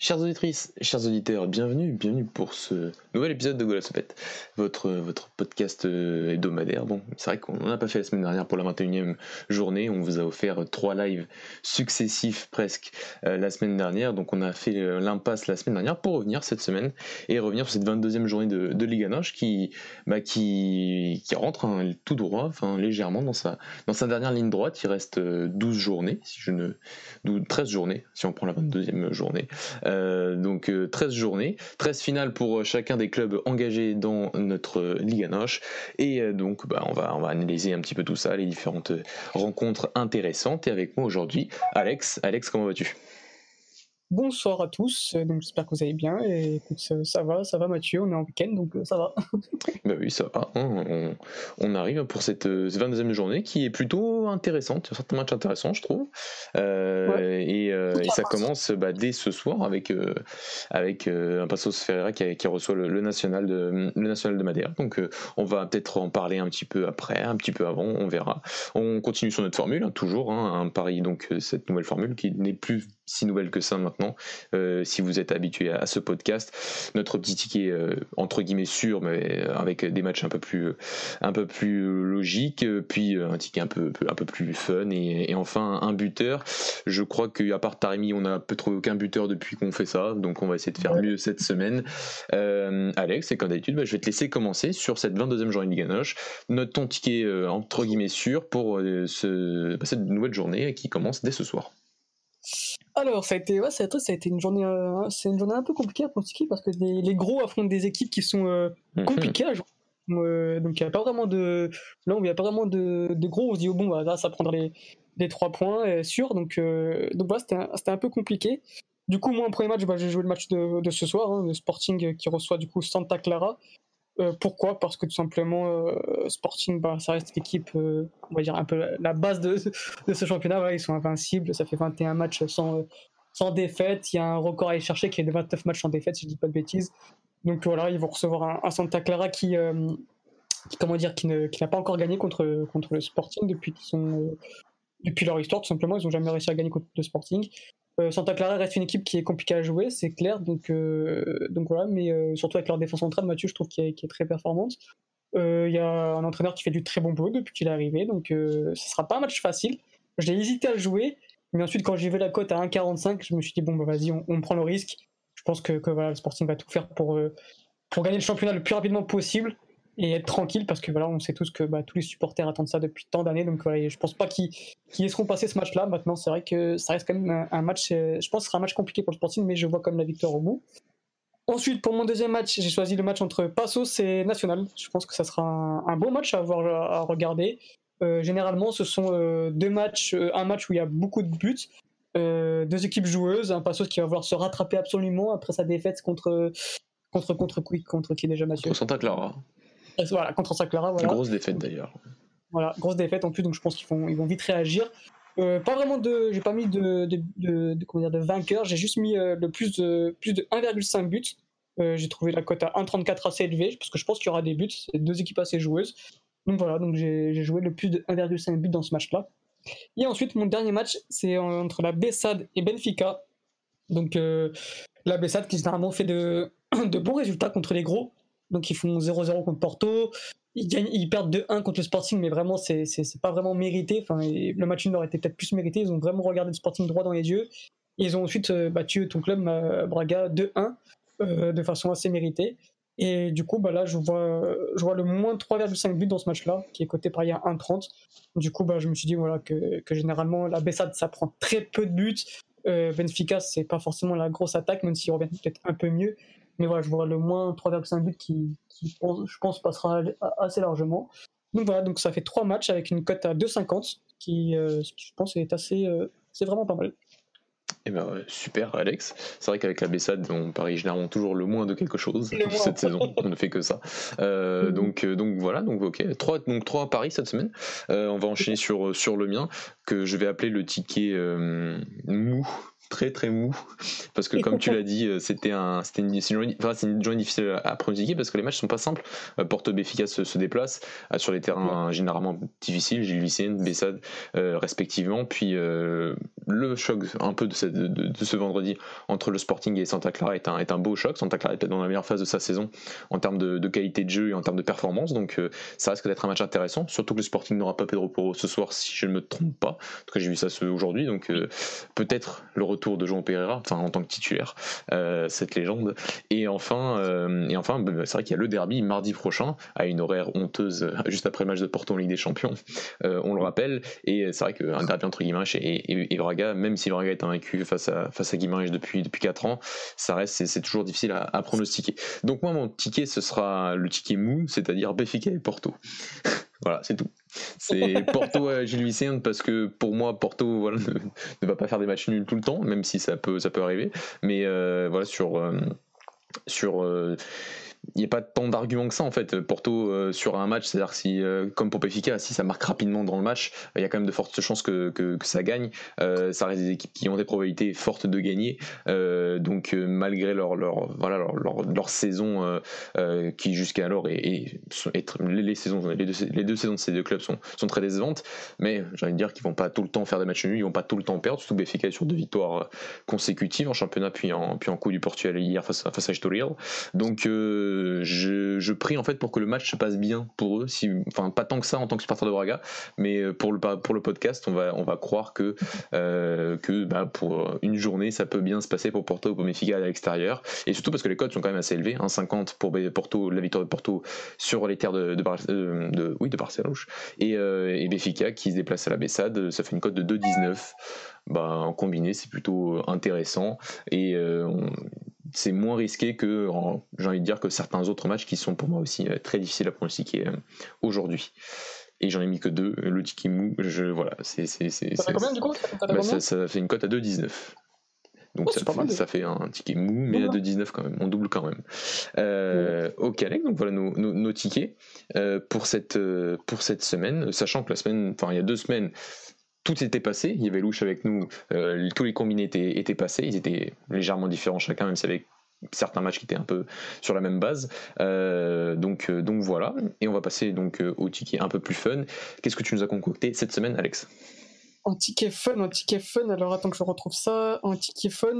Chers auditrices, chers auditeurs, bienvenue, bienvenue pour ce nouvel épisode de Golasopette, votre, votre podcast euh, hebdomadaire. Bon, c'est vrai qu'on n'en a pas fait la semaine dernière pour la 21e journée, on vous a offert trois lives successifs presque euh, la semaine dernière, donc on a fait euh, l'impasse la semaine dernière pour revenir cette semaine et revenir sur cette 22e journée de, de Liga Noche qui, bah, qui, qui rentre hein, tout droit, enfin légèrement dans sa, dans sa dernière ligne droite, il reste 12 journées, je ne... 12, 13 journées, si on prend la 22e journée. Donc 13 euh, journées, 13 finales pour euh, chacun des clubs engagés dans notre Liga Noche. Et donc bah, on va analyser un petit peu tout ça, les différentes rencontres intéressantes. Et avec moi aujourd'hui, Alex. Alex, comment vas-tu? Bonsoir à tous, donc j'espère que vous allez bien et écoute ça, va, ça va Mathieu, on est en week-end donc ça va. bah oui ça va, hein, on, arrive pour cette, 22e journée qui est plutôt intéressante, certains matchs intéressants je trouve, euh, et, euh, et, ça commence bah, dès ce soir avec, euh, avec un Passos Ferreira qui, qui reçoit le, national de, le national de Madère, donc on va peut-être en parler un petit peu après, un petit peu avant, on verra. On continue sur notre formule, hein, toujours, hein, un pari donc cette nouvelle formule qui n'est plus si nouvelle que ça maintenant. Euh, si vous êtes habitué à, ce podcast, notre petit ticket euh, entre guillemets sûr, mais avec des matchs un peu plus, un peu plus logiques, puis un ticket un peu, un peu plus fun et, enfin un buteur. Je crois qu'à part Taremi, on n'a trouvé aucun buteur depuis qu'on fait ça, donc on va essayer de faire mieux cette semaine. Euh, Alex, et comme d'habitude, bah, je vais te laisser commencer sur cette 22e journée de Ligue Noche. Note ton ticket entre guillemets sûr pour ce, bah, cette nouvelle journée qui commence dès ce soir. Alors, ça a été, ouais, ça a été une journée, euh, c'est une journée un peu compliquée à pronostiquer parce que les gros affrontent des équipes qui sont euh, mhm. compliquées à jouer. Euh, donc, il n'y a pas vraiment de, là, il n'y a pas vraiment de, gros. On se dit, oh, bon, bah, là, ça prendra les, les trois points, sûr. Donc, donc voilà, c'était un, peu compliqué. Du coup, moi, en premier match, bah, j'ai joué le match de, de ce soir, hein, le Sporting qui reçoit du coup Santa Clara. Euh, pourquoi? Parce que tout simplement, euh, Sporting, bah, ça reste l'équipe, euh, on va dire un peu la base de, ce championnat. ils sont invincibles, ça fait 21 matchs sans, sans défaite. Il y a un record à aller chercher qui est de 29 matchs sans défaite, si je dis pas de bêtises. Donc voilà, ils vont recevoir un, Santa Clara qui, comment dire, qui, ne, n'a pas encore gagné contre, contre le Sporting depuis, depuis leur histoire, tout simplement. Ils n'ont jamais réussi à gagner contre le Sporting. Euh, Santa Clara reste une équipe qui est compliquée à jouer, c'est clair. Donc, euh, donc voilà, mais euh, surtout avec leur défense centrale, Mathieu, je trouve qu'elle est, très performante. Il y a un entraîneur qui fait du très bon boulot depuis qu'il est arrivé, donc ce sera pas un match facile. J'ai hésité à jouer, mais ensuite quand j'ai vu la cote à 1,45, je me suis dit bon bah vas-y, on, prend le risque. Je pense que, que le Sporting va tout faire pour gagner le championnat le plus rapidement possible et être tranquille parce que voilà, on sait tous que bah, tous les supporters attendent ça depuis tant d'années. Donc voilà, je pense pas qu'ils laisseront passer ce match-là. Maintenant, c'est vrai que ça reste quand même un, match. Euh, je pense que ce sera un match compliqué pour le Sporting, mais je vois comme la victoire au bout. Ensuite, pour mon deuxième match, j'ai choisi le match entre Passos et National. Je pense que ça sera un, bon match à, voir, à regarder. Euh, généralement, ce sont euh, deux matchs, un match où il y a beaucoup de buts, deux équipes joueuses, un Passos qui va vouloir se rattraper absolument après sa défaite contre contre contre qui contre qui déjà Mathieu? Contre Santa Clara. Voilà, contre Saclara. Voilà. Grosse défaite d'ailleurs. Voilà, grosse défaite en plus, donc je pense qu'ils vont, ils vont vite réagir. Euh, pas vraiment de, j'ai pas mis de, de, de, comment dire, de vainqueur, j'ai juste mis euh, le plus de, plus de 1,5 buts. Euh, j'ai trouvé la cote à 1,34 assez élevée, parce que je pense qu'il y aura des buts, c'est deux équipes assez joueuses. Donc voilà, donc j'ai joué le plus de 1,5 buts dans ce match-là. Et ensuite, mon dernier match, c'est entre la Bessade et Benfica. Donc la Bessade qui généralement fait de, de bons résultats contre les gros, donc ils font 0-0 contre Porto. Ils, gagnent, ils perdent 2-1 contre le Sporting, mais vraiment, c'est pas vraiment mérité. Enfin, le match nul aurait été peut-être plus mérité. Ils ont vraiment regardé le Sporting droit dans les yeux. ils ont ensuite euh, battu ton club, Braga, 2-1, euh, de façon assez méritée. Et du coup, bah là, je vois, je vois le moins 3,5 buts dans ce match-là, qui est coté par il y a 1,30. Du coup, bah, je me suis dit voilà, que, que généralement, la Bessade, ça prend très peu de buts. Euh, Benfica, c'est pas forcément la grosse attaque, même s'ils reviennent peut-être un peu mieux. Mais voilà, je vois le moins 3,5 buts qui, je pense, passera assez largement. Donc voilà, donc ça fait trois matchs avec une cote à 2,50 qui, euh, qui, je pense, est assez. Euh, c'est vraiment pas mal. Eh ben, super Alex. C'est vrai qu'avec la Bessade, on parie généralement toujours le moins de quelque chose cette saison. On ne fait que ça. Euh, mhm. donc, donc voilà, donc ok. Trois, donc trois paris cette semaine. Euh, on va enchaîner sur, sur le mien. Que je vais appeler le ticket mou très très mou. Parce que comme tu l'as dit euh, c'était un c'était une, une, journée difficile à pronostiquer parce que les matchs sont pas simples. Euh, Porto Béfica se, se déplace euh, sur les terrains généralement difficiles Gilles Vicente Bessade respectivement. Puis le choc un peu de, de, ce vendredi entre le Sporting et Santa Clara est un, est un beau choc. Santa Clara est peut-être dans la meilleure phase de sa saison en termes de, qualité de jeu et en termes de performance. Donc ça risque d'être un match intéressant surtout que le Sporting n'aura pas Pedro Porro ce soir si je ne me trompe pas en tout cas j'ai vu ça aujourd'hui donc peut-être le retour tour de Jean Pereira, enfin en tant que titulaire, euh, cette légende. Et enfin, euh, et enfin, bah, c'est vrai qu'il y a le derby mardi prochain à une horaire honteuse euh, juste après le match de Porto en Ligue des Champions. on le rappelle. Et c'est vrai qu'un derby entre Guimarães et, et, Braga, même si Braga est invaincu face à face à Guimarães depuis depuis 4 ans, ça reste c'est toujours difficile à, à, pronostiquer. Donc moi mon ticket ce sera le ticket mou, c'est-à-dire Benfica et Porto. voilà, c'est tout. C'est Porto à Gilles Vicente parce que pour moi Porto voilà, ne, va pas faire des matchs nuls tout le temps, même si ça peut ça peut arriver. Mais euh, voilà sur euh, sur euh, il n'y a pas tant d'arguments que ça en fait. Porto euh, sur un match, c'est-à-dire si, euh, comme pour Benfica, si ça marque rapidement dans le match, il y a quand même de fortes chances que, que, ça gagne. Euh, ça reste des équipes qui ont des probabilités fortes de gagner. donc malgré leur, leur, voilà, leur, leur, saison qui jusqu'alors est, les, les, deux, saisons de ces deux clubs sont, sont très décevantes, mais j'ai envie de dire qu'ils vont pas tout le temps faire des matchs nuls, ils vont pas tout le temps perdre, surtout Benfica est sur deux victoires consécutives en championnat puis en, puis en coup du Portugal hier face face à Estoril. Donc je, prie en fait pour que le match se passe bien pour eux. Si, enfin, pas tant que ça en tant que supporter de Braga, mais euh, pour le, pour le podcast, on va, on va croire que, euh, que bah, pour une journée, ça peut bien se passer pour Porto ou pour Benfica à l'extérieur. Et surtout parce que les codes sont quand même assez élevés. 50 hein, pour Porto, la victoire de Porto sur les terres de, de, euh, oui, de Barcelone. Et, et Benfica qui se déplace à la Bessade, ça fait une cote de 2,19. Bah, en combiné, c'est plutôt intéressant. Et c'est moins risqué que, j'ai envie de dire, que certains autres matchs qui sont pour moi aussi euh, très difficiles à pronostiquer euh, aujourd'hui. Et j'en ai mis que deux, le ticket mou, je, voilà, c'est. Ça, bah, ça, fait une cote à 2,19. Donc oh, ça, fait, ça, fait, un ticket mou, mais à 2,19 quand même, on double quand même. Euh, ok Alex, donc voilà nos, nos, tickets pour, cette, pour cette semaine, sachant que la semaine, enfin il y a deux semaines, tout était passé. Il y avait Louche avec nous, euh, tous les combinés étaient, étaient, passés. Ils étaient légèrement différents chacun, même si avec certains matchs qui étaient un peu sur la même base. Euh, donc, euh, donc voilà. Et on va passer donc au ticket un peu plus fun. Qu'est-ce que tu nous as concocté cette semaine, Alex? Un ticket fun, un ticket fun. Alors attends que je retrouve ça. Un ticket fun,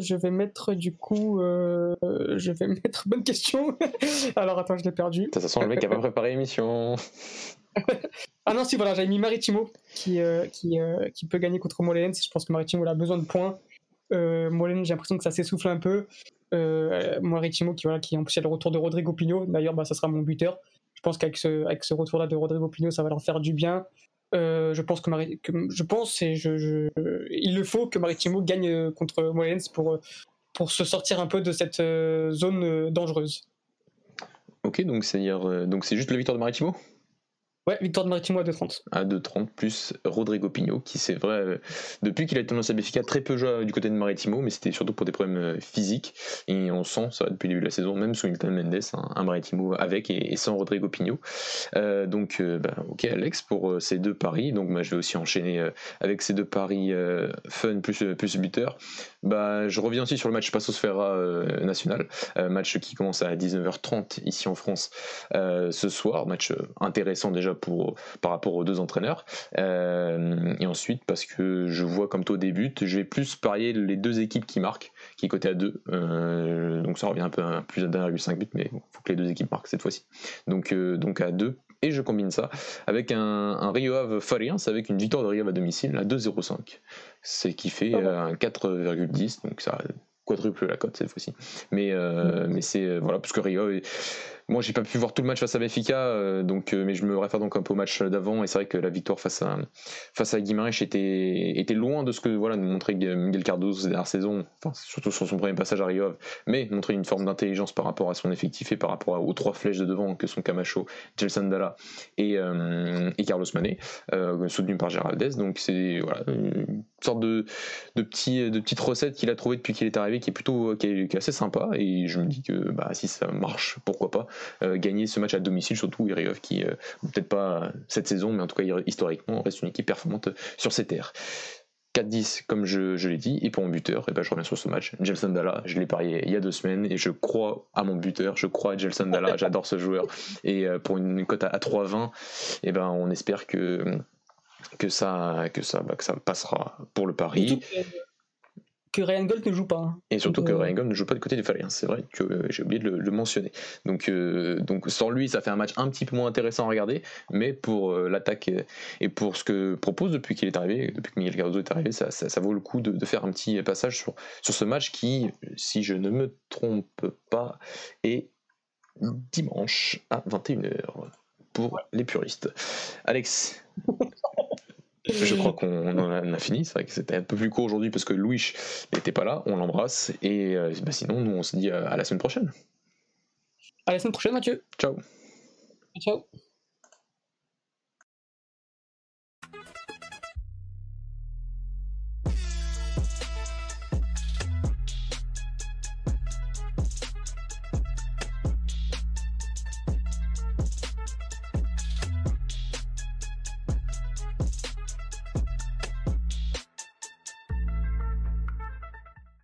je vais mettre du coup, je vais mettre bonne question. Alors attends, je l'ai perdu. Ça, sent le mec qui a pas préparé l'émission. ah non, si, voilà, j'avais mis Maritimo qui, euh, qui, euh, qui, peut gagner contre Molenz. Je pense que Maritimo a besoin de points. Euh, j'ai l'impression que ça s'essouffle un peu. Euh, Maritimo qui, voilà, qui en plus, le retour de Rodrigo Pino. D'ailleurs, bah, ça sera mon buteur. Je pense qu'avec ce, avec ce retour-là de Rodrigo Pino, ça va leur faire du bien. je pense que, je pense et je, il le faut que Maritimo gagne contre Molenz pour, pour se sortir un peu de cette zone dangereuse. Ok, donc c'est donc juste la victoire de Maritimo? Ouais, victoire de Maritimo à 2,30. À 2,30 plus Rodrigo Pigno, qui c'est vrai, euh, depuis qu'il a été dans à Béfica, très peu joué du côté de Maritimo, mais c'était surtout pour des problèmes euh, physiques. Et on sent ça depuis le début de la saison, même sous Milton Mendes, un, Maritimo avec et, sans Rodrigo Pigno. Euh, donc, bah, ok, Alex, pour ces deux paris. Donc, moi, je vais aussi enchaîner avec ces deux paris fun plus, plus buteur. Bah, je reviens aussi sur le match Passosfera national, match qui commence à 19h30 ici en France ce soir. Match intéressant déjà pour, par rapport aux deux entraîneurs. Euh, et ensuite, parce que je vois comme toi débute, je vais plus parier les deux équipes qui marquent, qui est côté à 2. Euh, donc ça revient un peu à plus de 1,5 buts, mais il faut que les deux équipes marquent cette fois-ci. Donc, euh, donc à 2 et je combine ça avec un, un Rio Ave Fariens avec une victoire de Rio Ave à domicile à 2,05. C'est qui fait un 4,10, donc ça quadruple la cote cette fois-ci. Mais, mais c'est voilà, parce que Rio moi, j'ai pas pu voir tout le match face à Benfica, euh, donc, euh, mais je me réfère donc un peu au match d'avant. Et c'est vrai que la victoire face à, face à Guimarães était, était loin de ce que voilà, nous montrait Miguel Cardoso ces dernières saisons, enfin, surtout sur son premier passage à Rio, mais montrer une forme d'intelligence par rapport à son effectif et par rapport aux trois flèches de devant que sont Camacho, Gelson Dalla et, euh, et Carlos Mané, soutenu par Géraldez. Donc c'est voilà, sorte de, de, petit, de petite recette qu'il a trouvé depuis qu'il est arrivé qui est plutôt qui est, assez sympa et je me dis que bah, si ça marche pourquoi pas gagner ce match à domicile surtout Iriov qui peut-être pas cette saison mais en tout cas historiquement reste une équipe performante sur ces terres. 4-10 comme je, l'ai dit et pour mon buteur et eh ben je reviens sur ce match. James Sandala je l'ai parié il y a deux semaines et je crois à mon buteur je crois à James Sandala j'adore ce joueur. Et euh, pour une cote à, 3-20 et eh ben on espère que que ça que ça bah, que ça passera pour le pari que Ryan Gold ne joue pas. Hein. Et surtout que euh, Ryan Gold ne joue pas du côté du Falcons, c'est vrai que euh, j'ai oublié de le, mentionner. Donc, euh, donc sans lui, ça fait un match un petit peu moins intéressant à regarder, mais pour l'attaque et, pour ce que propose depuis qu'il est arrivé, depuis que Miguel Cardozo est arrivé, ça, ça, vaut le coup de, faire un petit passage sur, sur ce match qui, si je ne me trompe pas, est dimanche à 21h pour les puristes. Alex Je crois qu'on en a, fini. C'est vrai que c'était un peu plus court aujourd'hui parce que Louis n'était pas là. On l'embrasse. Et euh, bah, sinon, nous, on se dit à la semaine prochaine. À la semaine prochaine, Mathieu. Ciao. Ciao.